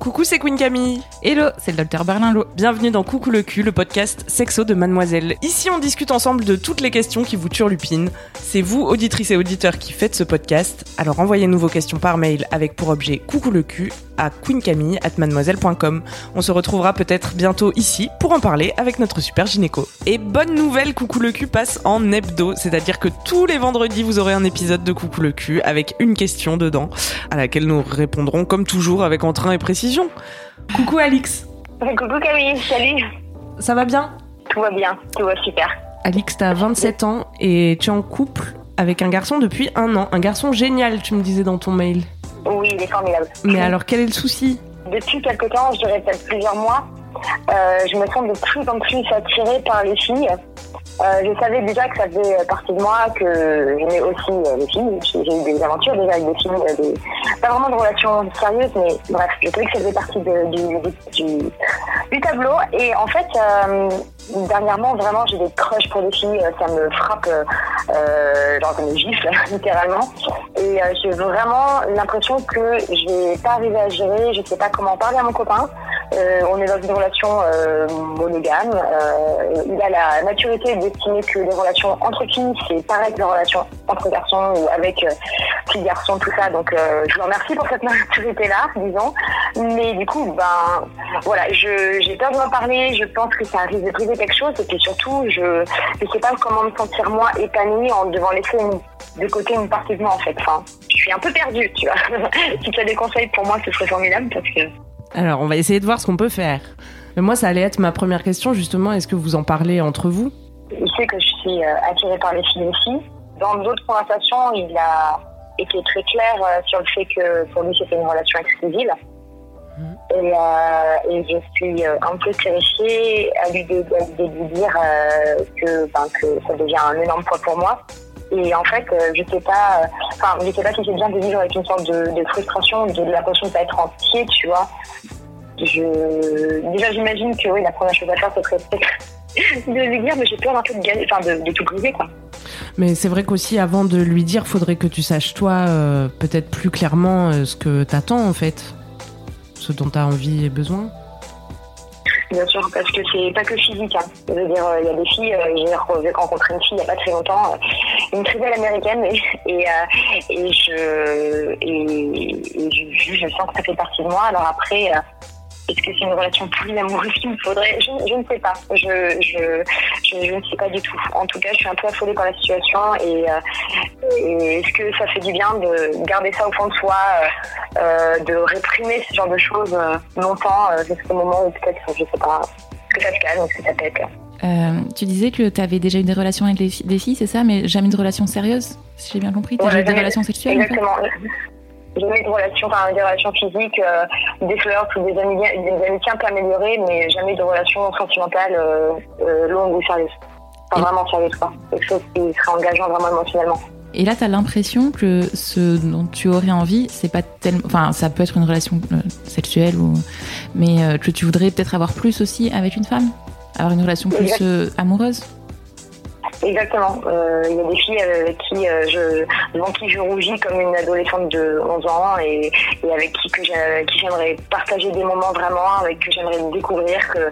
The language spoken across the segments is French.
Coucou, c'est Queen Camille. Hello, c'est le docteur Berlinlot. Bienvenue dans Coucou le cul, le podcast sexo de Mademoiselle. Ici, on discute ensemble de toutes les questions qui vous turlupinent. C'est vous, auditrices et auditeurs, qui faites ce podcast. Alors envoyez-nous vos questions par mail avec pour objet Coucou le cul à queencamille@mademoiselle.com. On se retrouvera peut-être bientôt ici pour en parler avec notre super gynéco. Et bonne nouvelle, Coucou le cul passe en hebdo, c'est-à-dire que tous les vendredis, vous aurez un épisode de Coucou le cul avec une question dedans, à laquelle nous répondrons comme toujours avec entrain et précision. Coucou Alix. Coucou Camille, salut. Ça va bien? Tout va bien, tout va super. Alix, t'as 27 ans et tu es en couple avec un garçon depuis un an. Un garçon génial, tu me disais dans ton mail. Oui, il est formidable. Mais alors, quel est le souci? Depuis quelque temps, je dirais peut-être plusieurs mois, euh, je me sens de plus en plus attirée par les filles. Euh, je savais déjà que ça faisait partie de moi, que j'aimais aussi euh, les filles. J'ai eu des aventures déjà avec des filles, euh, pas vraiment de relations sérieuses, mais bref, je savais que ça faisait partie du, tableau. Et en fait, euh, dernièrement, vraiment, j'ai des crushs pour les filles. Ça me frappe, euh, euh, genre comme une gifle, littéralement. Et euh, j'ai vraiment l'impression que je vais pas arriver à gérer. Je sais pas comment parler à mon copain. Euh, on est dans une relation euh, monogame. Euh, il a la maturité d'estimer que les relations entre filles, c'est pareil que les relations entre garçons ou avec euh, petits garçons, tout ça. Donc, je vous remercie pour cette maturité-là, disons. Mais du coup, ben, voilà, j'ai peur de m'en parler. Je pense que ça risque de briser quelque chose. Et puis surtout, je ne sais pas comment me sentir moi épanouie en devant laisser de côté une partie de moi, en fait. Enfin, je suis un peu perdue, tu vois. si tu as des conseils pour moi, ce serait formidable parce que Alors, on va essayer de voir ce qu'on peut faire. Mais moi, ça allait être ma première question, justement. Est-ce que vous en parlez entre vous? Il sait que je suis euh, attirée par les filles aussi. Dans d'autres conversations, il a été très clair euh, sur le fait que pour lui, c'était une relation exclusive. Et, euh, et je suis un peu terrifiée à lui de, lui dire euh, que, ben, que ça devient un énorme poids pour moi. Et en fait, euh, je sais pas, euh, enfin, je sais pas si c'est bien de vivre avec une sorte de, de frustration, de l'impression de pas être entier, tu vois. Je, déjà, j'imagine que oui, la première chose à faire, ce serait peut-être de lui dire, mais j'ai peur un peu de gagner, enfin, de, de tout briser, quoi. Mais c'est vrai qu'aussi, avant de lui dire, faudrait que tu saches, toi, euh, peut-être plus clairement euh, ce que t'attends, en fait. Ce dont t'as envie et besoin. Bien sûr, parce que c'est pas que physique. Hein. Je veux dire, il y a des filles, j'ai re- j'ai rencontré une fille il y a pas très longtemps, une très belle américaine, et, et, euh, et je, et, je, sens que ça fait partie de moi. Alors après, euh, est-ce que c'est une relation polyamoureuse qu'il me faudrait? Je, je ne sais pas. Je, je, je, ne sais pas du tout. En tout cas, je suis un peu affolée par la situation et, euh, est-ce que ça fait du bien de garder ça au fond de soi, de réprimer ce genre de choses longtemps jusqu'au moment où peut-être, je sais pas, que ça se calme, que ça pète? Euh, tu disais que tu avais déjà eu des relations avec les des filles, c'est ça, mais jamais de relations sérieuses, si j'ai bien compris? T'as Ouais, eu des relations sexuelles en fait? Exactement. Jamais de relations, enfin des relations physiques, euh, des flirts ou des, ami- des amitiés un peu améliorées, mais jamais de relations sentimentales euh, euh, longues ou sérieuses. Enfin vraiment sérieuses quoi. Quelque chose qui serait engageant vraiment émotionnellement. Et là, t'as l'impression que ce dont tu aurais envie, c'est pas tellement. Enfin, ça peut être une relation sexuelle, ou... mais que tu voudrais peut-être avoir plus aussi avec une femme? Avoir une relation plus euh, amoureuse Exactement. Euh, Il y a des filles avec qui euh, je, devant qui je rougis comme une adolescente de 11 ans et, et avec qui que j'aimerais partager des moments vraiment, avec que j'aimerais découvrir que,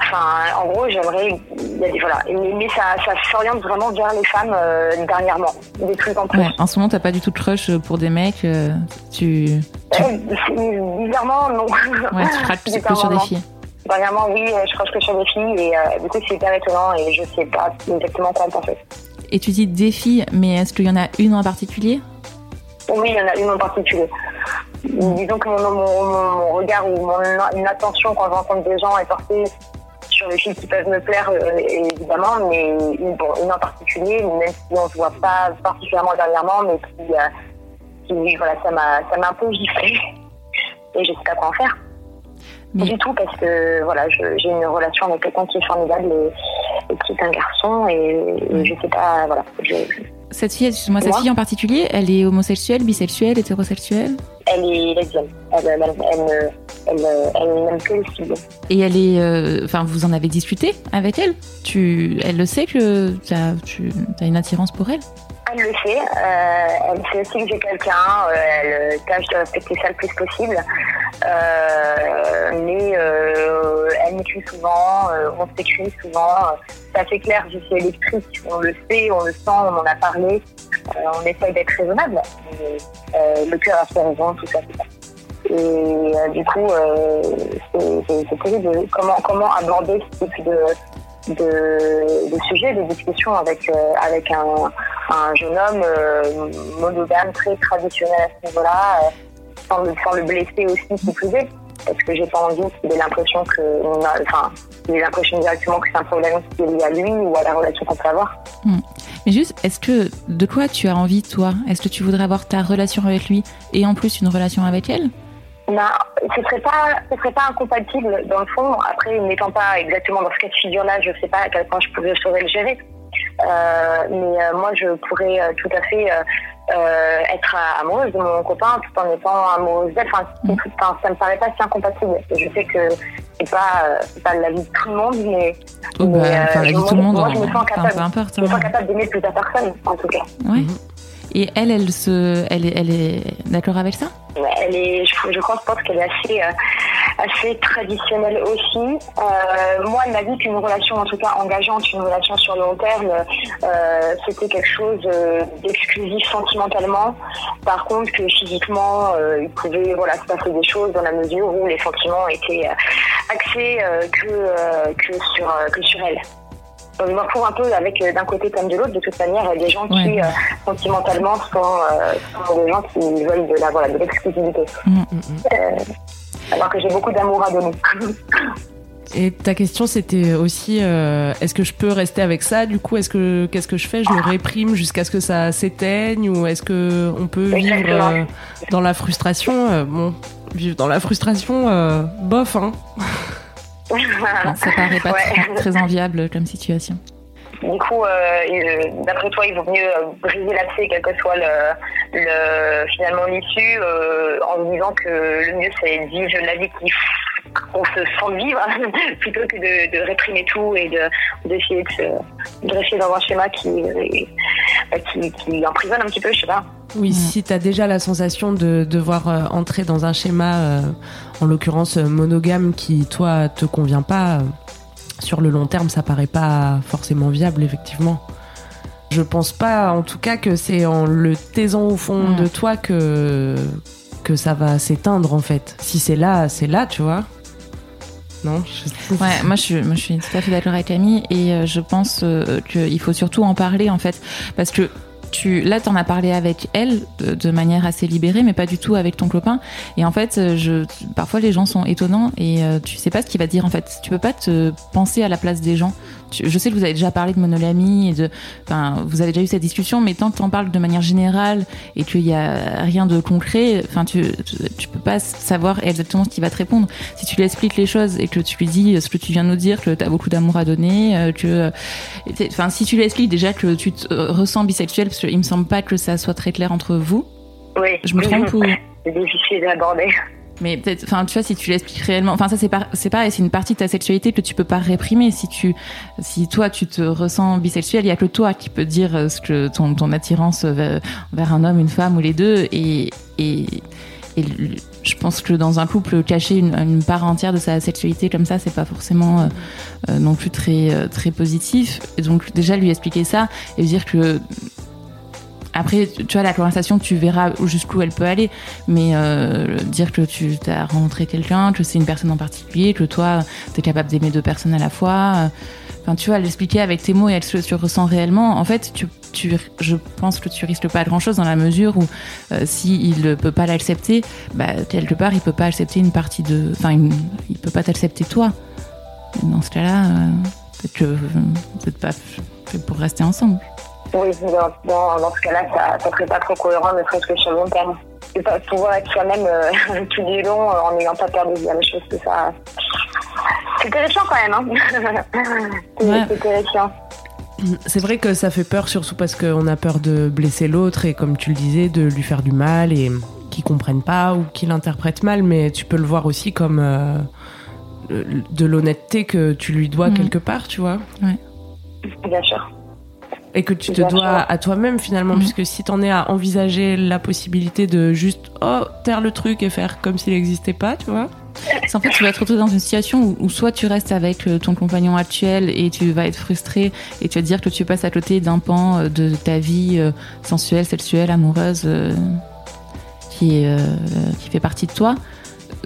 enfin, en gros, j'aimerais, des voilà. Mais, mais ça, ça s'oriente vraiment vers les femmes euh, dernièrement, de plus en plus. Ouais, en ce moment, t'as pas du tout de crush pour des mecs. euh, tu, tu, Euh, bizarrement, non. ouais, tu craques plus, plus sur des filles. Dernièrement, oui, euh, je crache que sur des filles et euh, du coup, c'est hyper étonnant et je sais pas exactement quoi en penser. Et tu dis des filles, mais est-ce qu'il y en a une en particulier? Oui, il y en a une en particulier. Disons que mon, mon, mon- mon regard ou mon attention quand je rencontre des gens est portée sur les filles qui peuvent me plaire, euh, évidemment, mais une, bon, une en particulier, même si on ne se voit pas particulièrement dernièrement, mais qui, euh, puis voilà, ça m'a, ça m'a un peu giflé. Et je sais pas quoi en faire. Mais- Du tout, parce que voilà, j'ai une relation avec quelqu'un qui est formidable et, et qui est un garçon, et, et je sais pas, voilà. Je, Cette fille, excuse-moi, cette Moi fille en particulier, elle est homosexuelle, bisexuelle, hétérosexuelle? Elle est lesbienne. Elle, elle, elle, elle, elle, n'aime que les filles. Et elle est. euh, Enfin, vous en avez discuté avec elle? Tu, Elle le sait que tu as une attirance pour elle? Elle le sait. euh, elle sait aussi que j'ai quelqu'un. euh, elle tâche de respecter ça le plus possible. Euh, mais euh, elle m'écrit souvent, euh, on s'écrit souvent. C'est assez clair, je suis électrique. On le sait, on le sent, on en a parlé. Euh, on essaye d'être raisonnable. Mais, euh, le cœur a ses raisons, tout ça, tout ça. Et euh, du coup, euh, c'est- terrible. Comment, comment aborder ce type de, de, de sujet, de discussion avec, euh, avec un, un jeune homme euh, monogame, très traditionnel à ce niveau-là, euh, sans, le, sans le blesser aussi, qui plus est. Parce que j'ai pas envie qu'il ait l'impression que, enfin, qu'il ait l'impression directement que c'est un problème qui est lié à lui ou à la relation qu'on peut avoir. Mais juste, est-ce que. De quoi tu as envie, toi? Est-ce que tu voudrais avoir ta relation avec lui et en plus une relation avec elle? Non, ce serait pas, ce serait pas incompatible dans le fond. Après, n'étant pas exactement dans ce cas de figure-là, je sais pas à quel point je pourrais, je saurais le gérer. Euh, mais euh, moi, je pourrais euh, tout à fait euh, être amoureuse de mon copain tout en étant amoureuse d'elle. Enfin, enfin, ça me paraît pas si incompatible. Je sais que c'est pas, euh, c'est pas la vie de tout le monde, mais, Oh, mais, bah, euh, enfin, la vie de moi, tout le monde, moi, je en- me sens enfin, capable, peu importe. je me hein. sens capable d'aimer plusieurs personnes, en tout cas. Ouais. Et elle, elle, se, elle, est, elle est d'accord avec ça? Elle est, je, pense qu'elle est assez, euh, assez traditionnelle aussi. Euh, moi, elle m'a dit qu'une relation, en tout cas engageante, une relation sur le long terme, euh, c'était quelque chose d'exclusif sentimentalement. Par contre, que physiquement, il pouvait voilà, se passer des choses dans la mesure où les sentiments étaient axés que, que, sur, que sur elle. Je me retrouve un peu avec, euh, d'un côté comme de l'autre, de toute manière, des gens qui, euh, sentimentalement, sont, euh, sont des gens qui veulent de la voilà, de l'exclusivité. Mhm. Euh, alors que j'ai beaucoup d'amour à donner. Et ta question, c'était aussi, euh, est-ce que je peux rester avec ça Du coup, est-ce que qu'est-ce que je fais? Je le réprime jusqu'à ce que ça s'éteigne, ou est-ce que on peut vivre euh, dans la frustration? Euh, Bon, vivre dans la frustration, bof, hein. Non, Ça paraît pas Ouais. très, très enviable comme situation. Du coup, euh, d'après toi, il vaut mieux euh, briser l'abcès, quel que soit le, le finalement l'issue, euh, en disant que le mieux c'est de vivre la vie qui qu'on se sent vivre, plutôt que de, de réprimer tout et de d'essayer de, de rester dans un schéma qui, euh, qui qui emprisonne un petit peu, je sais pas. Oui, Mm. si t'as déjà la sensation de devoir euh, entrer dans un schéma, euh, en l'occurrence monogame, qui toi te convient pas, euh, sur le long terme, ça paraît pas forcément viable, effectivement. Je pense pas, en tout cas, que c'est en le taisant au fond Mm. de toi que que ça va s'éteindre en fait. Si c'est là, c'est là, tu vois. Non Ouais, moi je, suis, moi je suis tout à fait d'accord avec Camille et euh, je pense euh, qu'il faut surtout en parler en fait. Parce que tu, là, t'en as parlé avec elle de, manière assez libérée, mais pas du tout avec ton copain. Et en fait, euh, je, parfois les gens sont étonnants et euh, tu sais pas ce qu'il va dire en fait. Tu peux pas te penser à la place des gens. Je sais que vous avez déjà parlé de monogamie et de, enfin, vous avez déjà eu cette discussion, mais tant que t'en parles de manière générale et qu'il y a rien de concret, enfin, tu, tu, peux pas savoir exactement ce qu'il va te répondre. Si tu lui expliques les choses et que tu lui dis ce que tu viens de nous dire, que t'as beaucoup d'amour à donner, euh, que, euh, enfin, si tu lui expliques déjà que tu te ressens bisexuel, qu'il me semble pas que ça soit très clair entre vous. Oui. Je me trompe ou? C'est difficile d'aborder. mais peut-être, enfin, tu vois, si tu l'expliques réellement, enfin, ça c'est pas, c'est c'est une partie de ta sexualité que tu peux pas réprimer. Si tu, si toi tu te ressens bisexuel, il y a que toi qui peux dire euh, ce que ton, ton attirance vers, vers un homme, une femme ou les deux, et, et, et je pense que dans un couple, cacher une, une part entière de sa sexualité comme ça, c'est pas forcément euh, euh, non plus très, très positif. Et donc déjà lui expliquer ça et dire que après, tu vois, la conversation, tu verras jusqu'où elle peut aller. Mais euh, dire que tu as rencontré quelqu'un, que c'est une personne en particulier, que toi, tu es capable d'aimer deux personnes à la fois. euh, Enfin, tu vois, l'expliquer avec tes mots et elle se se ressent réellement. En fait, tu, tu, je pense que tu risques pas grand-chose dans la mesure où euh, s'il ne peut pas l'accepter, bah, quelque part, il peut pas accepter une partie de... Enfin, il peut pas t'accepter toi. Dans ce cas-là, euh, peut-être que vous n'êtes pas pour rester ensemble. Oui, dans, dans, ce cas-là, ça ne serait pas trop cohérent, ne serait-ce que sur le long terme. Et pas pouvoir être soi-même euh, tout du long euh, en n'ayant pas peur de dire les choses, que ça. C'est terrifiant quand même, hein. c'est Ouais. terrifiant. C'est vrai que ça fait peur, surtout parce qu'on a peur de blesser l'autre et, comme tu le disais, de lui faire du mal et qu'il comprenne pas ou qu'il interprète mal. Mais tu peux le voir aussi comme euh, de l'honnêteté que tu lui dois Mhm. quelque part, tu vois. Bien sûr. Et que tu te dois à toi-même finalement, Mhm. puisque si t'en es à envisager la possibilité de juste oh taire le truc et faire comme s'il n'existait pas, tu vois. C'est en fait, tu vas te retrouver dans une situation où, où soit tu restes avec euh, ton compagnon actuel et tu vas être frustré et tu vas te dire que tu passes à côté d'un pan euh, de ta vie euh, sensuelle, sexuelle, amoureuse euh, qui, euh, qui fait partie de toi.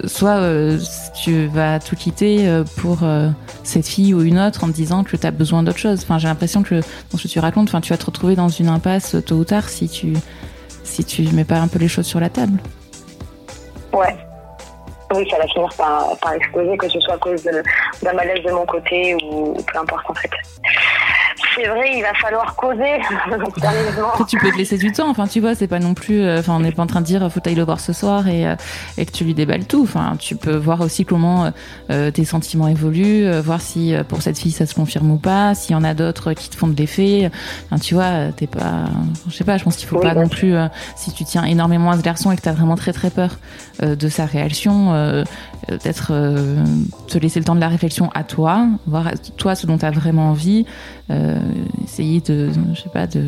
Soit euh, tu vas tout quitter euh, pour euh, cette fille ou une autre en te disant que tu as besoin d'autre chose. Enfin, j'ai l'impression que dans ce que tu racontes, enfin, tu vas te retrouver dans une impasse tôt ou tard si tu si tu mets pas un peu les choses sur la table. Ouais. Oui, ça va finir par, par exploser, que ce soit à cause d'un malaise de mon côté ou peu importe en fait. C'est vrai, il va falloir causer, sérieusement. Tu peux te laisser du temps. Enfin, tu vois, c'est pas non plus. euh, Enfin, on n'est pas en train de dire faut t'aller le voir ce soir et, euh, et que tu lui déballes tout. Enfin, tu peux voir aussi comment euh, tes sentiments évoluent, euh, voir si pour cette fille ça se confirme ou pas, s'il y en a d'autres qui te font de l'effet. Enfin, tu vois, t'es pas. Je sais pas. Je pense qu'il faut Oui, pas non plus. euh, si tu tiens énormément à ce garçon et que t'as vraiment très très peur de sa réaction, euh, euh, te laisser le temps de la réflexion à toi, voir toi ce dont t'as vraiment envie, euh, essayer de, je sais pas, de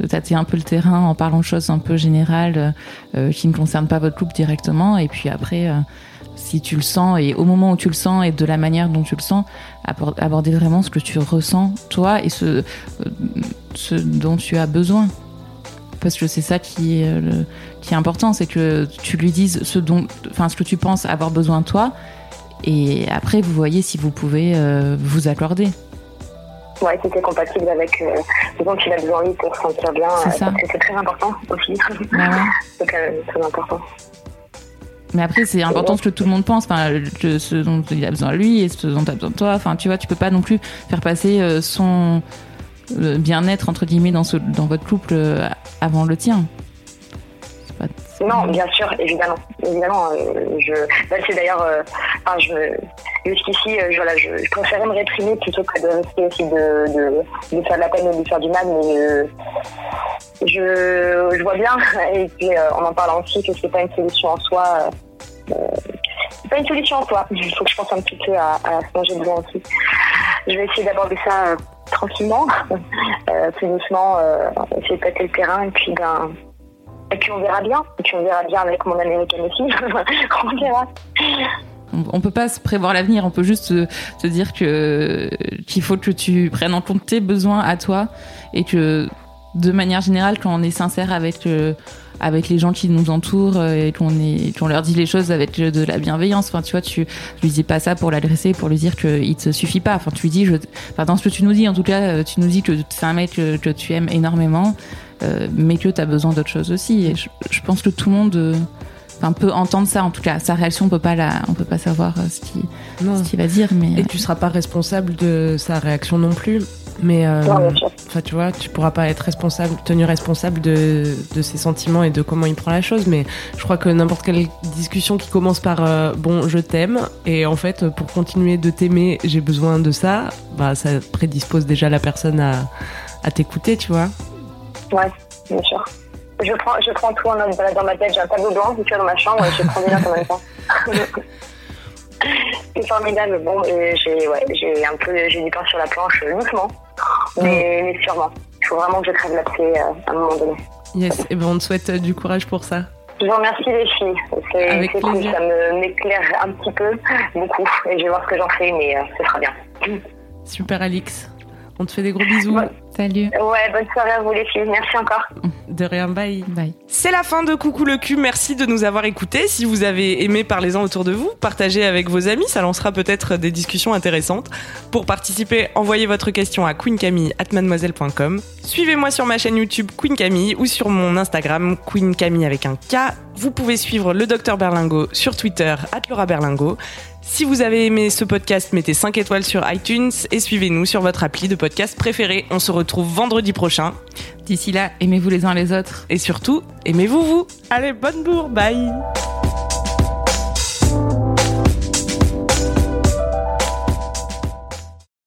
de tâter un peu le terrain en parlant de choses un peu générales euh, qui ne concernent pas votre couple directement. Et puis après, euh, si tu le sens et au moment où tu le sens et de la manière dont tu le sens, abor- aborder vraiment ce que tu ressens toi et ce, ce dont tu as besoin. Parce que c'est ça qui est, euh, le- qui est important, c'est que tu lui dises ce dont, enfin ce que tu penses avoir besoin toi. Et après, vous voyez si vous pouvez euh, vous accorder. Ouais, c'était compatible avec euh, ce dont il a besoin lui pour se sentir bien. C'est euh, ça. C'est très important aussi. Bah ouais. c'est quand même très important. Mais après, c'est important ce que tout le monde pense, enfin, que ce dont il a besoin lui et ce dont tu as besoin toi. Enfin, tu vois, tu peux pas non plus faire passer son euh, bien-être entre guillemets dans dans votre couple euh, avant le tien. Non, bien sûr, évidemment. Évidemment, euh, je. bah, c'est d'ailleurs. euh, enfin. Jusqu'ici, voilà, je, je préférais me réprimer plutôt que de risquer aussi de, de, de faire de la peine ou de faire du mal, mais je, je vois bien, et puis euh, en parlant aussi, que c'est pas une solution en soi. c'est pas une solution en soi. Il faut que je pense un petit peu à, à j'ai besoin aussi. Je vais essayer d'aborder ça tranquillement, euh, plus doucement, euh, de tâter le terrain, et puis ben. Et puis on verra bien. Et puis on verra bien avec mon américaine aussi. on verra. On peut pas se prévoir l'avenir, on peut juste se, se dire que qu'il faut que tu prennes en compte tes besoins à toi et que de manière générale, quand on est sincère avec euh, avec les gens qui nous entourent euh, et qu'on est qu'on leur dit les choses avec euh, de la bienveillance. Enfin, tu vois, tu lui dis pas ça pour l'agresser, pour lui dire qu'il te suffit pas. Enfin, tu lui dis, je, enfin, dans ce que tu nous dis, en tout cas, tu nous dis que c'est un mec que, que tu aimes énormément, euh, mais que tu as besoin d'autre chose aussi. Et je, je pense que tout le monde euh, enfin, peut entendre ça. En tout cas, sa réaction, on peut pas la, on peut pas savoir ce qu'il qu'il va dire, mais Et tu seras pas responsable de sa réaction non plus. Mais euh, tu vois, tu pourras pas être responsable, tenu responsable de, de ses sentiments et de comment il prend la chose. Mais je crois que n'importe quelle discussion qui commence par euh, bon, je t'aime et en fait, pour continuer de t'aimer, j'ai besoin de ça. Bah, ça prédispose déjà la personne à, à t'écouter, tu vois. Ouais, bien sûr. Je prends, je prends tout en note. Dans ma tête, j'ai un tableau blanc qui est dans ma chambre et je prends des notes en même temps. C'est formidable. Bon, et j'ai ouais, un peu j'ai du pain sur la planche, euh, doucement, mais, mais sûrement. Il faut vraiment que je crève l'abcès euh, à un moment donné. Yes. Et ben, on te souhaite euh, du courage pour ça. Je vous remercie les filles. C'est cool, ça m'éclaire un petit peu, beaucoup. Et je vais voir ce que j'en fais, mais euh, ce sera bien. Super, Alix. On te fait des gros bisous. Salut, Ouais, bonne soirée à vous les filles. Merci encore. De rien, bye. bye. C'est la fin de Coucou le cul. Merci de nous avoir écoutés. Si vous avez aimé, parlez-en autour de vous. Partagez avec vos amis. Ça lancera peut-être des discussions intéressantes. Pour participer, envoyez votre question à queencamille@mademoiselle.com. Suivez-moi sur ma chaîne YouTube Queen Camille ou sur mon Instagram Queen Camille avec un K. Vous pouvez suivre le docteur Berlingo sur Twitter Laura Berlingo. Si vous avez aimé ce podcast, mettez 5 étoiles sur iTunes et suivez-nous sur votre appli de podcast préféré. On se retrouve retrouve vendredi prochain. D'ici là, aimez-vous les uns les autres. Et surtout, aimez-vous vous. Allez, bonne bourre, bye